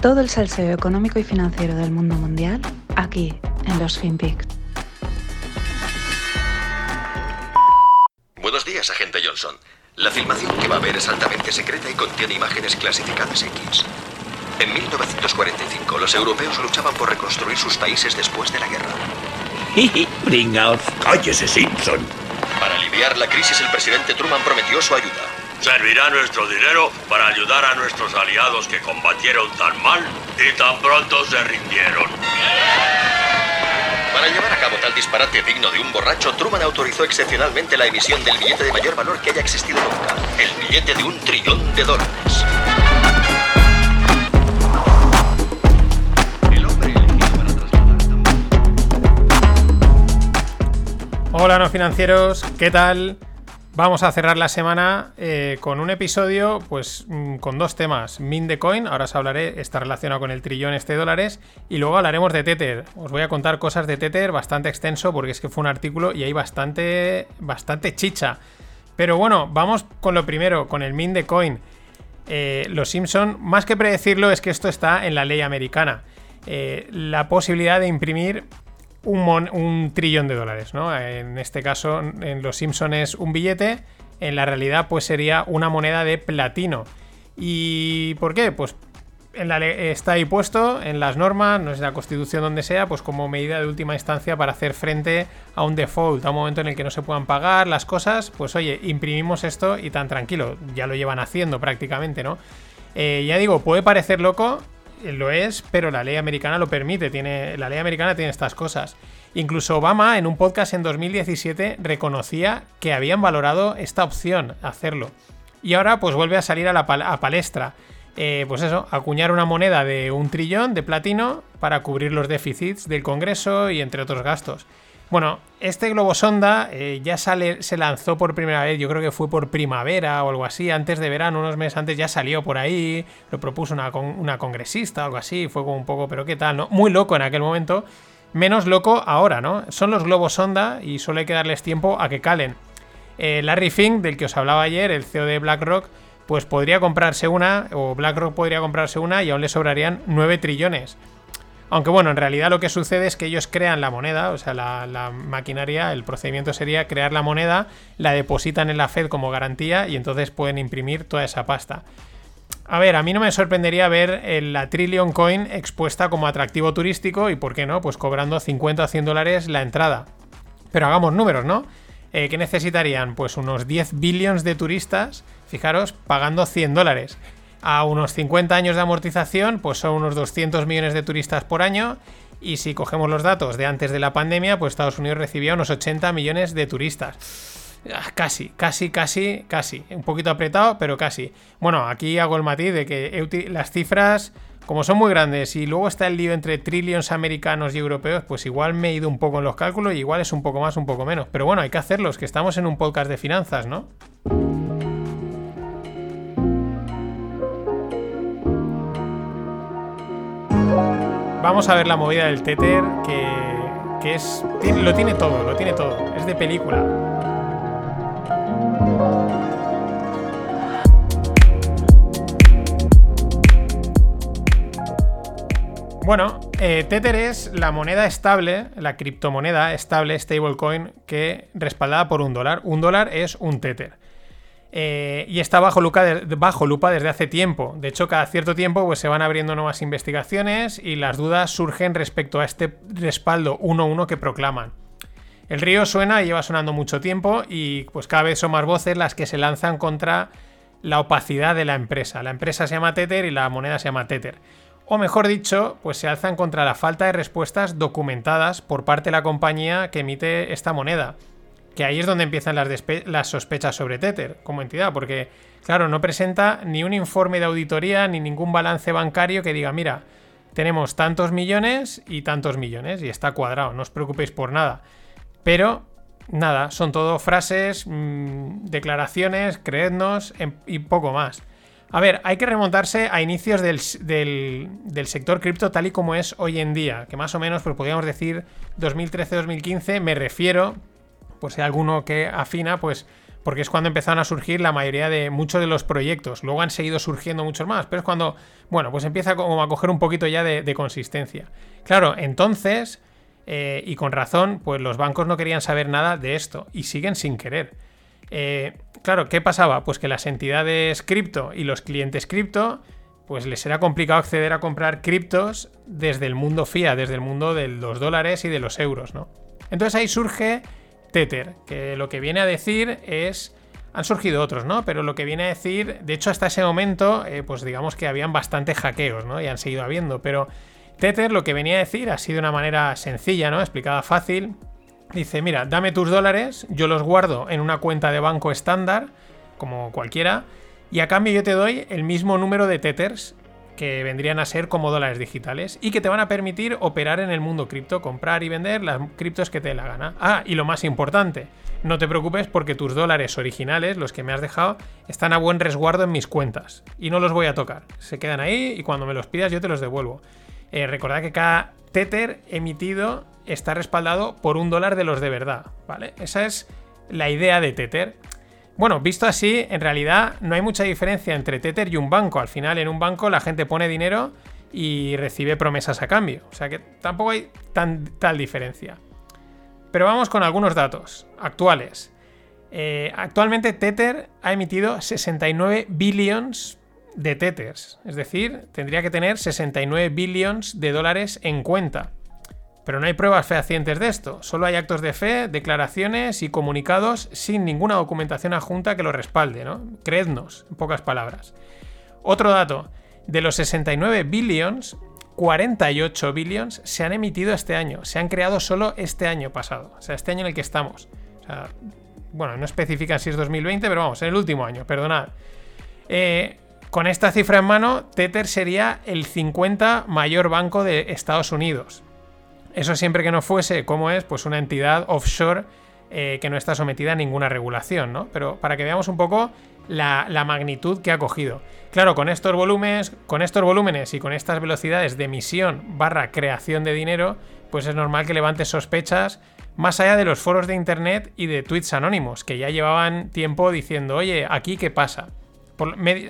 Todo el salseo económico y financiero del mundo mundial aquí en los FinPix. Buenos días, agente Johnson. La filmación que va a ver es altamente secreta y contiene imágenes clasificadas X. En 1945, los europeos luchaban por reconstruir sus países después de la guerra. Pringaos. ¡Cállese, Simpson! Para aliviar la crisis, el presidente Truman prometió su ayuda. Servirá nuestro dinero para ayudar a nuestros aliados que combatieron tan mal y tan pronto se rindieron. Para llevar a cabo tal disparate digno de un borracho, Truman autorizó excepcionalmente la emisión del billete de mayor valor que haya existido nunca, el billete de un trillón de dólares. El hombre elegido para trasladar tan- Hola no financieros, ¿qué tal? Vamos a cerrar la semana eh, con un episodio, pues mm, con dos temas. Mint the coin, ahora os hablaré, está relacionado con el trillón este de dólares, y luego hablaremos de Tether. Os voy a contar cosas de Tether bastante extenso porque es que fue un artículo y hay bastante, bastante chicha. Pero bueno, vamos con lo primero, con el Mint the coin. Eh, los Simpson, más que predecirlo, es que esto está en la ley americana. Eh, la posibilidad de imprimir un, mon- un trillón de dólares, ¿no? En este caso, en Los Simpson es un billete, en la realidad pues sería una moneda de platino. ¿Y por qué? Pues en la está ahí puesto en las normas, no es la constitución donde sea, pues como medida de última instancia para hacer frente a un default, a un momento en el que no se puedan pagar las cosas, pues oye, imprimimos esto y tan tranquilo, ya lo llevan haciendo prácticamente, ¿no? Eh, ya digo, puede parecer loco, lo es, pero la ley americana lo permite, tiene, la ley americana tiene estas cosas. Incluso Obama en un podcast en 2017 reconocía que habían valorado esta opción, hacerlo. Y ahora pues vuelve a salir a la palestra. Eh, pues eso, acuñar una moneda de un trillón de platino para cubrir los déficits del Congreso y entre otros gastos. Bueno, este globo sonda eh, ya sale, se lanzó por primera vez, yo creo que fue por primavera o algo así, antes de verano, unos meses antes ya salió por ahí, lo propuso una, con- una congresista o algo así, fue como un poco, pero qué tal, ¿no? Muy loco en aquel momento, menos loco ahora, ¿no? Son los globos sonda y solo hay que darles tiempo a que calen. Eh, Larry Fink, del que os hablaba ayer, el CEO de BlackRock, pues podría comprarse una, o BlackRock podría comprarse una y aún le sobrarían 9 trillones. Aunque bueno, en realidad lo que sucede es que ellos crean la moneda, o sea, la, maquinaria, el procedimiento sería crear la moneda, la depositan en la Fed como garantía y entonces pueden imprimir toda esa pasta. A ver, a mí no me sorprendería ver la Trillion Coin expuesta como atractivo turístico y, ¿por qué no? Pues cobrando 50 o 100 dólares la entrada. Pero hagamos números, ¿no? Eh, ¿Qué necesitarían? Pues unos 10 billones de turistas, fijaros, pagando 100 dólares. A unos 50 años de amortización, pues son unos 200 millones de turistas por año. Y si cogemos los datos de antes de la pandemia, pues Estados Unidos recibía unos 80 millones de turistas. Ah, Casi, casi, casi, casi. Un poquito apretado, pero casi. Bueno, aquí hago el matiz de que las cifras, como son muy grandes y luego está el lío entre trillions americanos y europeos, pues igual me he ido un poco en los cálculos y igual es un poco más, un poco menos. Pero bueno, hay que hacerlos, que estamos en un podcast de finanzas, ¿no? Vamos a ver la movida del Tether, que, que es. lo tiene todo, lo tiene todo. Es de película. Bueno, eh, Tether es la moneda estable, la criptomoneda estable, stablecoin, que respaldada por un dólar. Un dólar es un Tether. Eh, y está bajo lupa, bajo lupa desde hace tiempo. De hecho, cada cierto tiempo pues, se van abriendo nuevas investigaciones y las dudas surgen respecto a este respaldo 1-1 que proclaman. El río suena y lleva sonando mucho tiempo y pues cada vez son más voces las que se lanzan contra la opacidad de la empresa. La empresa se llama Tether y la moneda se llama Tether. O mejor dicho, pues se alzan contra la falta de respuestas documentadas por parte de la compañía que emite esta moneda. Que ahí es donde empiezan las, las sospechas sobre Tether como entidad, porque, claro, no presenta ni un informe de auditoría ni ningún balance bancario que diga, mira, tenemos tantos millones y tantos millones, y está cuadrado, no os preocupéis por nada. Pero, nada, son todo frases, mm, declaraciones, creednos em- y poco más. A ver, hay que remontarse a inicios del, del- del sector cripto tal y como es hoy en día, que más o menos, pues podríamos decir 2013-2015, me refiero, pues si hay alguno que afina, pues porque es cuando empezaron a surgir la mayoría de muchos de los proyectos. Luego han seguido surgiendo muchos más, pero es cuando, bueno, pues empieza como a coger un poquito ya de, consistencia. Claro, entonces, eh, y con razón, pues los bancos no querían saber nada de esto y siguen sin querer. Eh, claro, ¿qué pasaba? Pues que las entidades cripto y los clientes cripto, pues les era complicado acceder a comprar criptos desde el mundo fiat, desde el mundo de los dólares y de los euros, ¿no? Entonces ahí surge Tether, que lo que viene a decir es... Han surgido otros, ¿no? Pero lo que viene a decir, de hecho hasta ese momento, eh, pues digamos que habían bastantes hackeos, ¿no? Y han seguido habiendo, pero Tether lo que venía a decir, así de una manera sencilla, ¿no? Explicada fácil, dice, mira, dame tus dólares, yo los guardo en una cuenta de banco estándar, como cualquiera, y a cambio yo te doy el mismo número de Tethers que vendrían a ser como dólares digitales y que te van a permitir operar en el mundo cripto, comprar y vender las criptos que te dé la gana. Ah, y lo más importante, no te preocupes porque tus dólares originales, los que me has dejado, están a buen resguardo en mis cuentas y no los voy a tocar. Se quedan ahí y cuando me los pidas yo te los devuelvo. Eh, recordad que cada Tether emitido está respaldado por un dólar de los de verdad, ¿vale? Esa es la idea de Tether. Bueno, visto así, en realidad no hay mucha diferencia entre Tether y un banco. Al final, en un banco la gente pone dinero y recibe promesas a cambio. O sea que tampoco hay tan, tal diferencia. Pero vamos con algunos datos actuales. Eh, actualmente Tether ha emitido 69 billions de Tethers. Es decir, tendría que tener 69 billions de dólares en cuenta. Pero no hay pruebas fehacientes de esto, solo hay actos de fe, declaraciones y comunicados sin ninguna documentación adjunta que lo respalde, ¿no? Creednos, en pocas palabras. Otro dato, de los 69 billions, 48 billions se han emitido este año, se han creado solo este año pasado, o sea, este año en el que estamos. Bueno, no especifican si es 2020, pero vamos, en el último año, perdonad. Eh, con esta cifra en mano, Tether sería el 50 mayor banco de Estados Unidos. Eso siempre que no fuese, como es, pues una entidad offshore eh, que no está sometida a ninguna regulación, ¿no? Pero para que veamos un poco la, magnitud que ha cogido. Claro, con estos volúmenes, con estos volúmenes y con estas velocidades de emisión barra creación de dinero, pues es normal que levante sospechas más allá de los foros de internet y de tweets anónimos, que ya llevaban tiempo diciendo, oye, aquí qué pasa.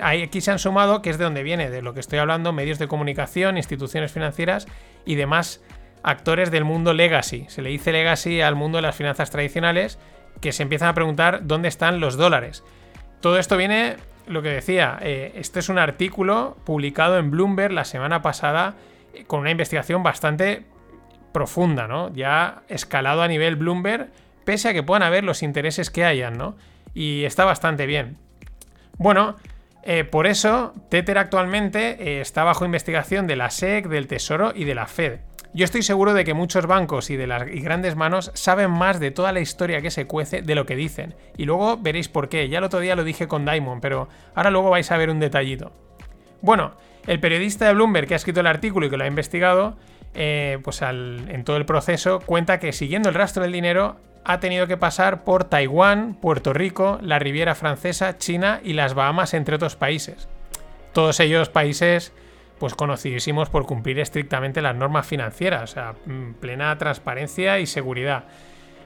aquí se han sumado, que es de donde viene, de lo que estoy hablando, medios de comunicación, instituciones financieras y demás actores del mundo legacy. Se le dice legacy al mundo de las finanzas tradicionales que se empiezan a preguntar dónde están los dólares. Todo esto viene, lo que decía, eh, este es un artículo publicado en Bloomberg la semana pasada eh, con una investigación bastante profunda, ¿no? Ya escalado a nivel Bloomberg, pese a que puedan haber los intereses que hayan, ¿no? Y está bastante bien. Bueno, eh, por eso Tether actualmente está bajo investigación de la SEC, del Tesoro y de la Fed. Yo estoy seguro de que muchos bancos y de las grandes manos saben más de toda la historia que se cuece de lo que dicen. Y luego veréis por qué. Ya el otro día lo dije con Diamond, pero ahora luego vais a ver un detallito. Bueno, el periodista de Bloomberg que ha escrito el artículo y que lo ha investigado, eh, pues en todo el proceso, cuenta que siguiendo el rastro del dinero ha tenido que pasar por Taiwán, Puerto Rico, la Riviera Francesa, China y las Bahamas, entre otros países. Todos ellos países pues conocidísimos por cumplir estrictamente las normas financieras, o sea, mm, plena transparencia y seguridad.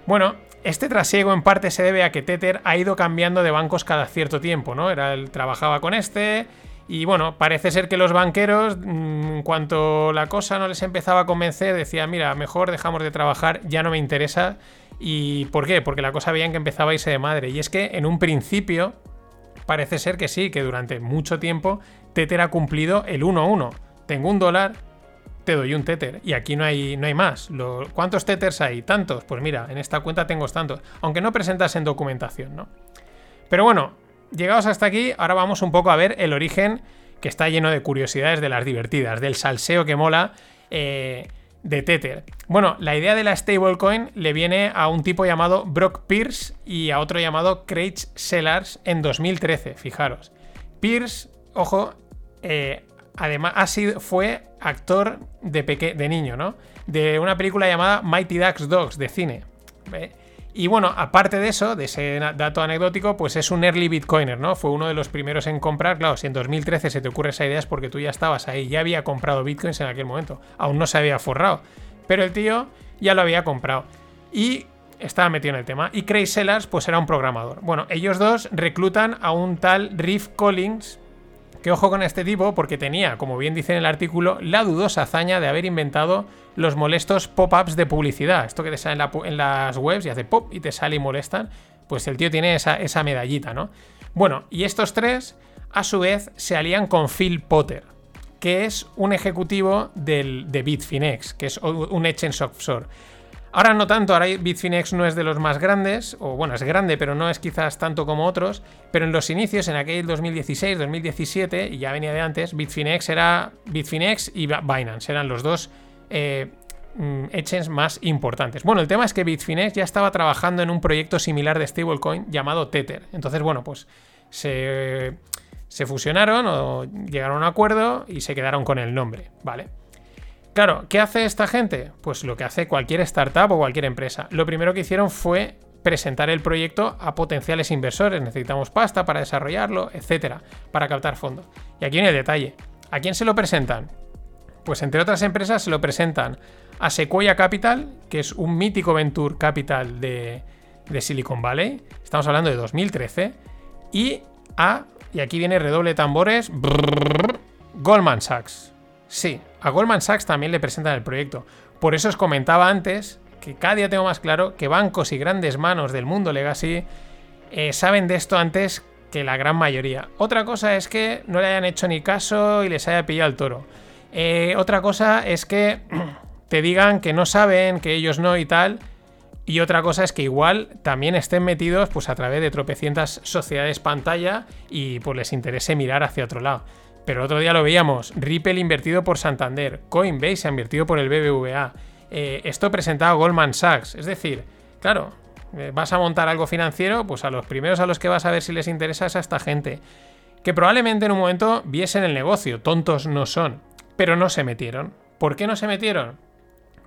Bueno, este trasiego en parte se debe a que Tether ha ido cambiando de bancos cada cierto tiempo, ¿no? Era, él trabajaba con este y bueno, parece ser que los banqueros, mm, en cuanto la cosa no les empezaba a convencer, decían, mira, mejor dejamos de trabajar, ya no me interesa. ¿Y por qué? Porque la cosa veían que empezaba a irse de madre. Y es que en un principio parece ser que sí, que durante mucho tiempo Tether ha cumplido el 1-1. Tengo un dólar, te doy un Tether. Y aquí no hay, no hay más. ¿Cuántos Tethers hay? ¿Tantos? Pues mira, en esta cuenta tengo tantos. Aunque no presentas en documentación, ¿no? Pero bueno, llegados hasta aquí, ahora vamos un poco a ver el origen que está lleno de curiosidades de las divertidas, del salseo que mola. Eh, de Tether. Bueno, la idea de la stablecoin le viene a un tipo llamado Brock Pierce y a otro llamado Craig Sellars en 2013, fijaros. Pierce, ojo, eh, además ha sido, fue actor de, de niño, ¿no? De una película llamada Mighty Ducks Dogs de cine. Y bueno, aparte de eso, de ese dato anecdótico, pues es un early bitcoiner, ¿no? Fue uno de los primeros en comprar. Claro, si en 2013 se te ocurre esa idea es porque tú ya estabas ahí, ya había comprado bitcoins en aquel momento. Aún no se había forrado. Pero el tío ya lo había comprado. Y estaba metido en el tema. Y Craig Sellers, pues era un programador. Bueno, ellos dos reclutan a un tal Riff Collins, que ojo con este tipo, porque tenía, como bien dice en el artículo, la dudosa hazaña de haber inventado los molestos pop-ups de publicidad. Esto que te sale en, las webs y hace pop y te sale y molestan. Pues el tío tiene esa, esa medallita, ¿no? Bueno, y estos tres, a su vez, se alían con Phil Potter, que es un ejecutivo del, de Bitfinex, que es un exchange offshore. Ahora no tanto, ahora Bitfinex no es de los más grandes, o bueno, es grande, pero no es quizás tanto como otros, pero en los inicios, en aquel 2016, 2017, y ya venía de antes, Bitfinex era Bitfinex y Binance, eran los dos eh, mm, exchanges más importantes. Bueno, el tema es que Bitfinex ya estaba trabajando en un proyecto similar de stablecoin llamado Tether. Entonces, bueno, pues se, se fusionaron o llegaron a un acuerdo y se quedaron con el nombre, ¿vale? Claro, ¿qué hace esta gente? Pues lo que hace cualquier startup o cualquier empresa. Lo primero que hicieron fue presentar el proyecto a potenciales inversores. Necesitamos pasta para desarrollarlo, etcétera, para captar fondos. Y aquí en el detalle. ¿A quién se lo presentan? Pues entre otras empresas se lo presentan a Sequoia Capital, que es un mítico venture capital de, Silicon Valley. Estamos hablando de 2013. Y a, y aquí viene redoble tambores, Goldman Sachs. Sí, a Goldman Sachs también le presentan el proyecto. Por eso os comentaba antes que cada día tengo más claro que bancos y grandes manos del mundo legacy eh, saben de esto antes que la gran mayoría. Otra cosa es que no le hayan hecho ni caso y les haya pillado el toro. Eh, otra cosa es que te digan que no saben, que ellos no y tal. Y otra cosa es que igual también estén metidos pues a través de tropecientas sociedades pantalla y pues les interese mirar hacia otro lado. Pero el otro día lo veíamos, Ripple invertido por Santander, Coinbase ha invertido por el BBVA, eh, esto presentado Goldman Sachs, es decir, claro, eh, vas a montar algo financiero, pues a los primeros a los que vas a ver si les interesa es a esta gente, que probablemente en un momento viesen el negocio, tontos no son, pero no se metieron. ¿Por qué no se metieron?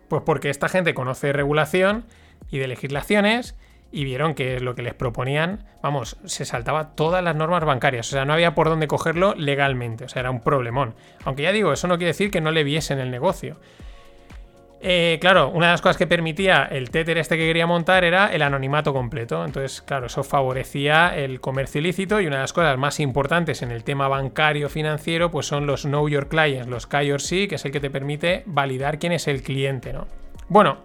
Pues porque esta gente conoce regulación y de legislaciones y vieron que lo que les proponían, vamos, se saltaba todas las normas bancarias, o sea, no había por dónde cogerlo legalmente, o sea, era un problemón. Aunque ya digo, eso no quiere decir que no le viesen el negocio. Eh, claro, una de las cosas que permitía el Tether este que quería montar era el anonimato completo. Entonces, claro, eso favorecía el comercio ilícito y una de las cosas más importantes en el tema bancario financiero, pues son los Know Your Clients, los KYC, que es el que te permite validar quién es el cliente, ¿no? Bueno,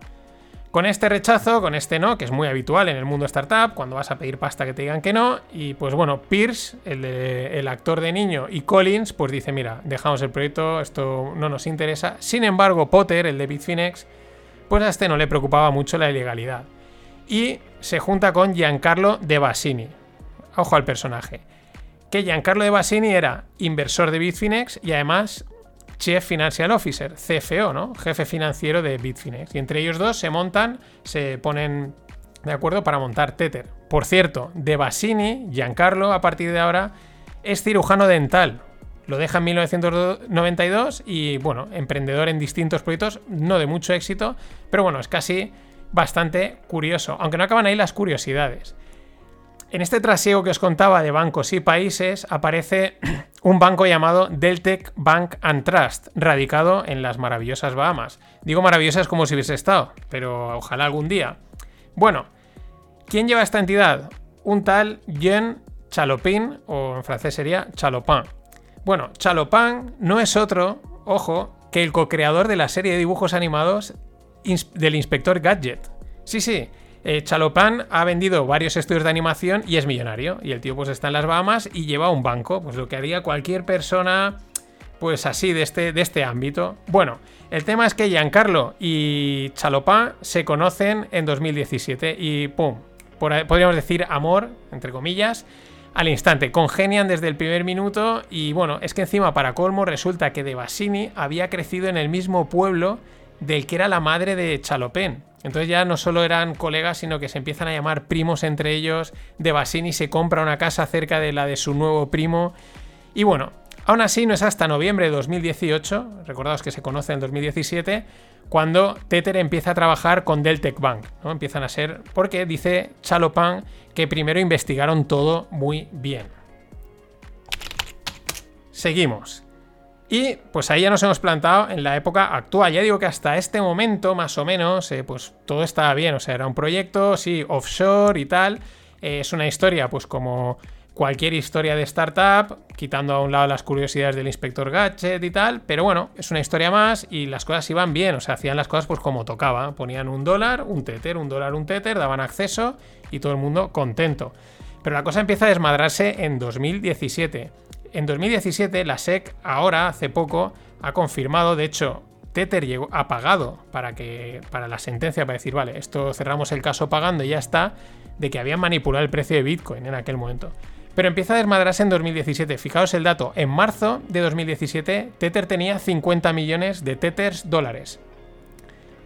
con este rechazo, con este no, que es muy habitual en el mundo startup, cuando vas a pedir pasta que te digan que no, y pues bueno, Pierce, el, actor de niño, y Collins, pues dice, mira, dejamos el proyecto, esto no nos interesa. Sin embargo, Potter, el de Bitfinex, pues a este no le preocupaba mucho la ilegalidad. Y se junta con Giancarlo De Basini. Ojo al personaje. Que Giancarlo De Basini era inversor de Bitfinex y además Chief Financial Officer, CFO, ¿no? Jefe financiero de Bitfinex. Y entre ellos dos se montan, se ponen de acuerdo para montar Tether. Por cierto, De Basini, Giancarlo, a partir de ahora, es cirujano dental. Lo deja en 1992 y, bueno, emprendedor en distintos proyectos, no de mucho éxito, pero bueno, es casi bastante curioso. Aunque no acaban ahí las curiosidades. En este trasiego que os contaba de bancos y países aparece un banco llamado Deltec Bank and Trust, radicado en las maravillosas Bahamas. Digo maravillosas como si hubiese estado, pero ojalá algún día. Bueno, ¿quién lleva esta entidad? Un tal Jean Chalopin, o en francés sería Chalopin. Bueno, Chalopin no es otro, ojo, que el co-creador de la serie de dibujos animados del inspector Gadget. Sí, sí, eh, Chalopan ha vendido varios estudios de animación y es millonario. Y el tío pues está en las Bahamas y lleva un banco. Pues lo que haría cualquier persona pues así de este, de este ámbito. Bueno, el tema es que Giancarlo y Chalopan se conocen en 2017 y ¡pum! podríamos decir amor, entre comillas, al instante. Congenian desde el primer minuto y bueno, es que encima para colmo resulta que De Basini había crecido en el mismo pueblo del que era la madre de Chalopén. Entonces ya no solo eran colegas, sino que se empiezan a llamar primos entre ellos. De Basini se compra una casa cerca de la de su nuevo primo. Y bueno, aún así no es hasta noviembre de 2018, recordaos que se conoce en 2017, cuando Tether empieza a trabajar con Deltec Bank. ¿no? Empiezan a ser, porque dice Chalopan que primero investigaron todo muy bien. Seguimos. Y pues ahí ya nos hemos plantado en la época actual. Ya digo que hasta este momento, más o menos, eh, pues todo estaba bien. O sea, era un proyecto, sí, offshore y tal. Eh, es una historia, pues como cualquier historia de startup, quitando a un lado las curiosidades del inspector Gadget y tal, pero bueno, es una historia más y las cosas iban bien, o sea, hacían las cosas pues como tocaba, ponían un dólar, un tether, un dólar, un tether, daban acceso y todo el mundo contento. Pero la cosa empieza a desmadrarse en 2017. En 2017 la SEC ahora, hace poco, ha confirmado, de hecho, Tether llegó, ha pagado para, que, para la sentencia, para decir, vale, esto cerramos el caso pagando y ya está, de que habían manipulado el precio de Bitcoin en aquel momento. Pero empieza a desmadrarse en 2017. Fijaos el dato, en marzo de 2017 Tether tenía 50 millones de Tethers dólares.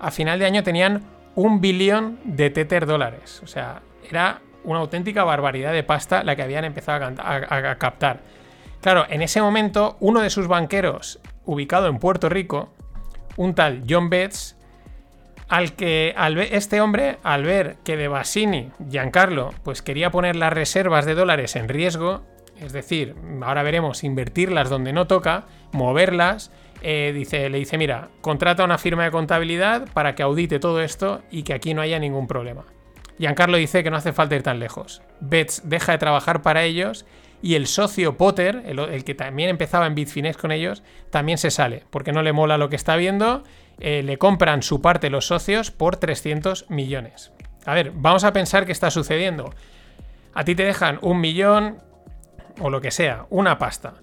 A final de año tenían un billón de Tether dólares. O sea, era una auténtica barbaridad de pasta la que habían empezado a, captar. Claro, en ese momento uno de sus banqueros, ubicado en Puerto Rico, un tal John Betts, al que este hombre, al ver que de Bassini, Giancarlo, pues quería poner las reservas de dólares en riesgo, es decir, ahora veremos invertirlas donde no toca, moverlas, eh, dice, le dice, mira, contrata una firma de contabilidad para que audite todo esto y que aquí no haya ningún problema. Giancarlo dice que no hace falta ir tan lejos. Betts deja de trabajar para ellos y el socio Potter, el, que también empezaba en Bitfinex con ellos, también se sale, porque no le mola lo que está viendo, eh, le compran su parte los socios por 300 millones. A ver, vamos a pensar qué está sucediendo. A ti te dejan un millón o lo que sea, una pasta,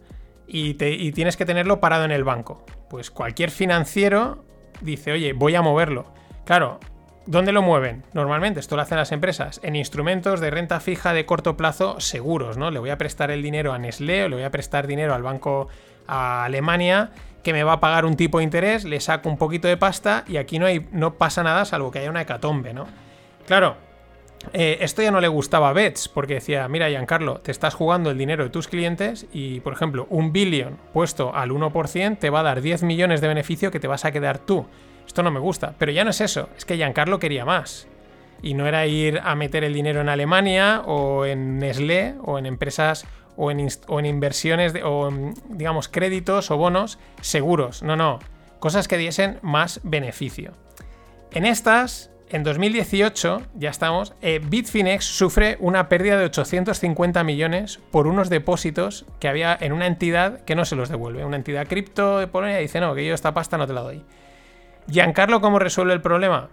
y, y tienes que tenerlo parado en el banco. Pues cualquier financiero dice, oye, voy a moverlo. Claro, ¿Dónde lo mueven? Normalmente esto lo hacen las empresas en instrumentos de renta fija de corto plazo seguros, ¿no? Le voy a prestar el dinero a Nestlé o le voy a prestar dinero al banco a Alemania que me va a pagar un tipo de interés, le saco un poquito de pasta y aquí no, hay, no pasa nada salvo que haya una hecatombe, ¿no? Claro, eh, esto ya no le gustaba a Bets porque decía, mira Giancarlo, te estás jugando el dinero de tus clientes y, por ejemplo, un billón puesto al 1% te va a dar 10 millones de beneficio que te vas a quedar tú. Esto no me gusta. Pero ya no es eso, es que Giancarlo quería más. Y no era ir a meter el dinero en Alemania o en Nestlé o en empresas o en, inversiones o en, digamos, créditos o bonos seguros. No, no. Cosas que diesen más beneficio. En estas, en 2018, ya estamos, eh, Bitfinex sufre una pérdida de 850 millones por unos depósitos que había en una entidad que no se los devuelve. Una entidad cripto de Polonia dice, no, que yo esta pasta no te la doy. Giancarlo, ¿cómo resuelve el problema?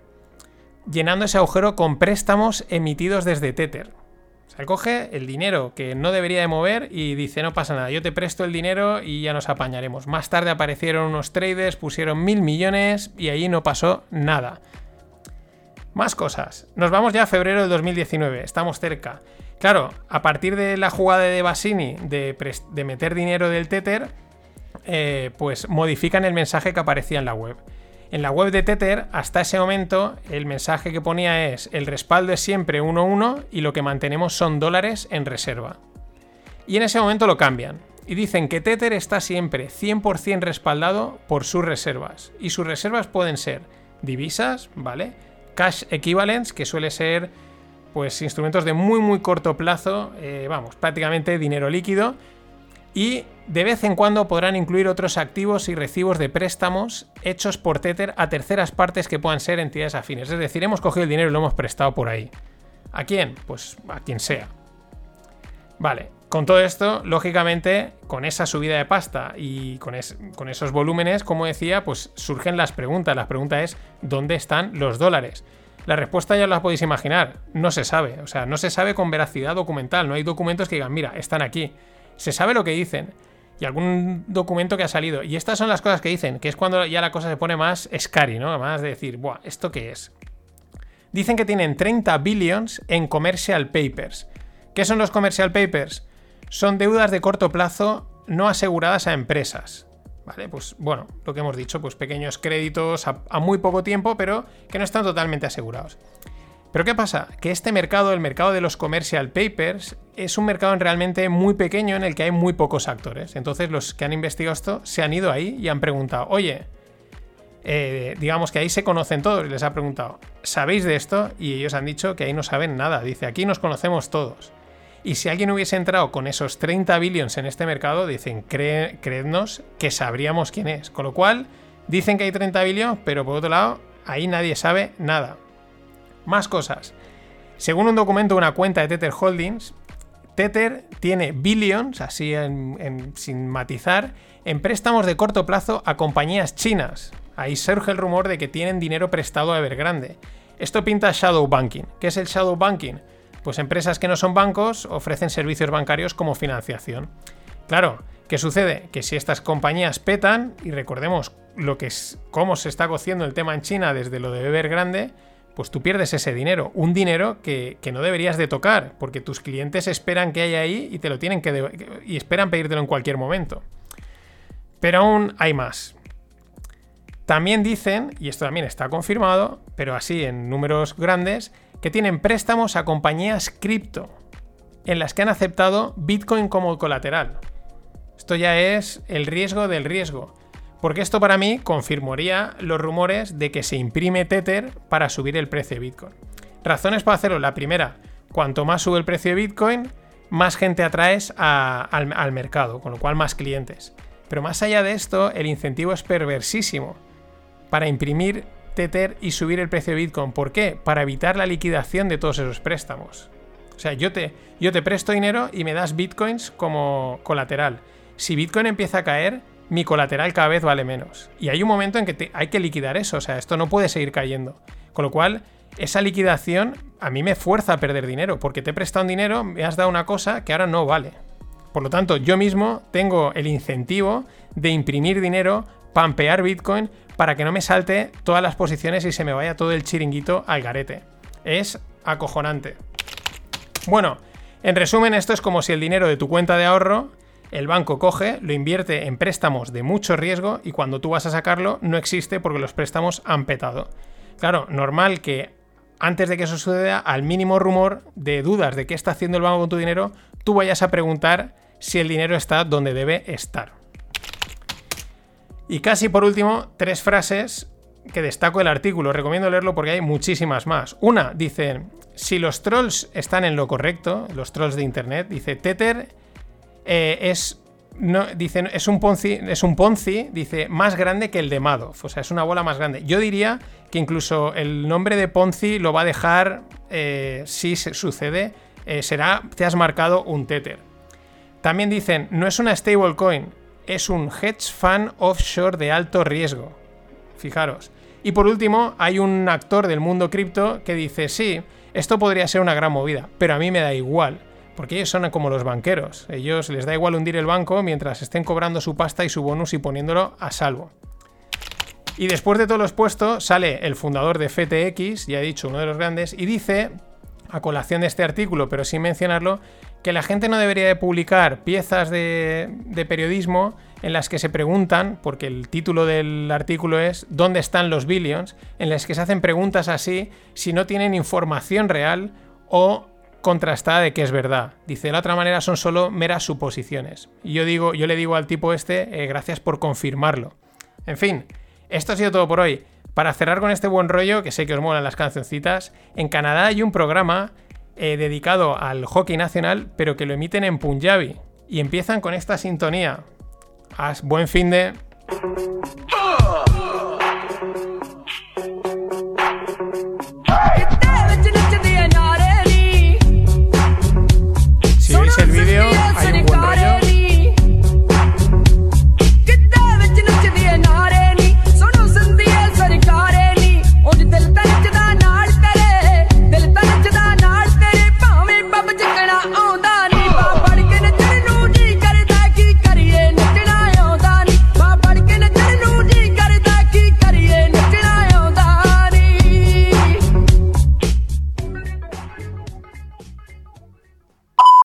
Llenando ese agujero con préstamos emitidos desde Tether. O sea, coge el dinero que no debería de mover y dice, no pasa nada, yo te presto el dinero y ya nos apañaremos. Más tarde aparecieron unos traders, pusieron mil millones y ahí no pasó nada. Más cosas. Nos vamos ya a febrero del 2019, estamos cerca. Claro, a partir de la jugada de Bassini de, meter dinero del Tether, eh, pues modifican el mensaje que aparecía en la web. En la web de Tether, hasta ese momento, el mensaje que ponía es el respaldo es siempre 1-1 y lo que mantenemos son dólares en reserva. Y en ese momento lo cambian. Y dicen que Tether está siempre 100% respaldado por sus reservas. Y sus reservas pueden ser divisas, ¿vale? Cash equivalents, que suele ser pues instrumentos de muy muy corto plazo, eh, vamos, prácticamente dinero líquido y de vez en cuando podrán incluir otros activos y recibos de préstamos hechos por Tether a terceras partes que puedan ser entidades afines. Es decir, hemos cogido el dinero y lo hemos prestado por ahí. ¿A quién? Pues a quien sea. Vale, con todo esto, lógicamente, con esa subida de pasta y con, esos volúmenes, como decía, pues surgen las preguntas. La pregunta es, ¿dónde están los dólares? La respuesta ya la podéis imaginar, no se sabe. O sea, no se sabe con veracidad documental. No hay documentos que digan, mira, están aquí se sabe lo que dicen y algún documento que ha salido. Y estas son las cosas que dicen, que es cuando ya la cosa se pone más scary, ¿no? Más de decir, Buah, ¿esto qué es? Dicen que tienen 30 billions en commercial papers. ¿Qué son los commercial papers? Son deudas de corto plazo no aseguradas a empresas. ¿Vale? Pues bueno, lo que hemos dicho, pues pequeños créditos a muy poco tiempo, pero que no están totalmente asegurados. Pero ¿qué pasa? Que este mercado, el mercado de los commercial papers, es un mercado realmente muy pequeño en el que hay muy pocos actores. Entonces los que han investigado esto se han ido ahí y han preguntado, oye, eh, digamos que ahí se conocen todos y les ha preguntado, ¿sabéis de esto? Y ellos han dicho que ahí no saben nada. Dice, aquí nos conocemos todos. Y si alguien hubiese entrado con esos 30 billions en este mercado, dicen, "Cre- creednos que sabríamos quién es. Con lo cual, dicen que hay 30 billions, pero por otro lado, ahí nadie sabe nada. Más cosas. Según un documento de una cuenta de Tether Holdings, Tether tiene billions, así en- sin matizar, en préstamos de corto plazo a compañías chinas. Ahí surge el rumor de que tienen dinero prestado a Evergrande. Esto pinta shadow banking. ¿Qué es el shadow banking? Pues empresas que no son bancos ofrecen servicios bancarios como financiación. Claro, ¿qué sucede? Que si estas compañías petan, y recordemos lo que es, cómo se está cociendo el tema en China desde lo de Evergrande, pues tú pierdes ese dinero. Un dinero que, que no deberías de tocar, porque tus clientes esperan que haya ahí y te lo tienen que y esperan pedírtelo en cualquier momento. Pero aún hay más. También dicen, y esto también está confirmado, pero así en números grandes, que tienen préstamos a compañías cripto, en las que han aceptado Bitcoin como colateral. Esto ya es el riesgo del riesgo. Porque esto para mí confirmaría los rumores de que se imprime Tether para subir el precio de Bitcoin. Razones para hacerlo. La primera, cuanto más sube el precio de Bitcoin, más gente atraes al mercado, con lo cual más clientes. Pero más allá de esto, el incentivo es perversísimo para imprimir Tether y subir el precio de Bitcoin. ¿Por qué? Para evitar la liquidación de todos esos préstamos. O sea, yo te, yo te presto dinero y me das Bitcoins como colateral. Si Bitcoin empieza a caer, mi colateral cada vez vale menos. Y hay un momento en que hay que liquidar eso. O sea, esto no puede seguir cayendo. Con lo cual, esa liquidación a mí me fuerza a perder dinero. Porque te he prestado un dinero, me has dado una cosa que ahora no vale. Por lo tanto, yo mismo tengo el incentivo de imprimir dinero, pampear Bitcoin, para que no me salte todas las posiciones y se me vaya todo el chiringuito al garete. Es acojonante. Bueno, en resumen, esto es como si el dinero de tu cuenta de ahorro, el banco coge, lo invierte en préstamos de mucho riesgo y cuando tú vas a sacarlo no existe porque los préstamos han petado. Claro, normal que antes de que eso suceda, al mínimo rumor de dudas de qué está haciendo el banco con tu dinero, tú vayas a preguntar si el dinero está donde debe estar. Y casi por último, tres frases que destaco el artículo. Recomiendo leerlo porque hay muchísimas más. Una, dice, si los trolls están en lo correcto, los trolls de Internet, dice, Tether eh, es... Es un Ponzi, es un Ponzi, dice, más grande que el de Madoff. O sea, es una bola más grande. Yo diría que incluso el nombre de Ponzi lo va a dejar, eh, si se sucede, eh, será, te has marcado un Tether. También dicen, no es una stablecoin, es un hedge fund offshore de alto riesgo. Fijaros. Y por último, hay un actor del mundo cripto que dice, sí, esto podría ser una gran movida, pero a mí me da igual. Porque ellos son como los banqueros. Ellos les da igual hundir el banco mientras estén cobrando su pasta y su bonus y poniéndolo a salvo. Y después de todo lo expuesto, sale el fundador de FTX, ya he dicho, uno de los grandes, y dice, a colación de este artículo, pero sin mencionarlo, que la gente no debería de publicar piezas de periodismo en las que se preguntan, porque el título del artículo es ¿Dónde están los billions? en las que se hacen preguntas así si no tienen información real o contrastada de que es verdad. Dice, de la otra manera son solo meras suposiciones. Y yo digo, yo le digo al tipo este, eh, gracias por confirmarlo. En fin, esto ha sido todo por hoy. Para cerrar con este buen rollo, que sé que os molan las cancioncitas, en Canadá hay un programa eh, dedicado al hockey nacional, pero que lo emiten en Punjabi. Y empiezan con esta sintonía. Haz buen fin de...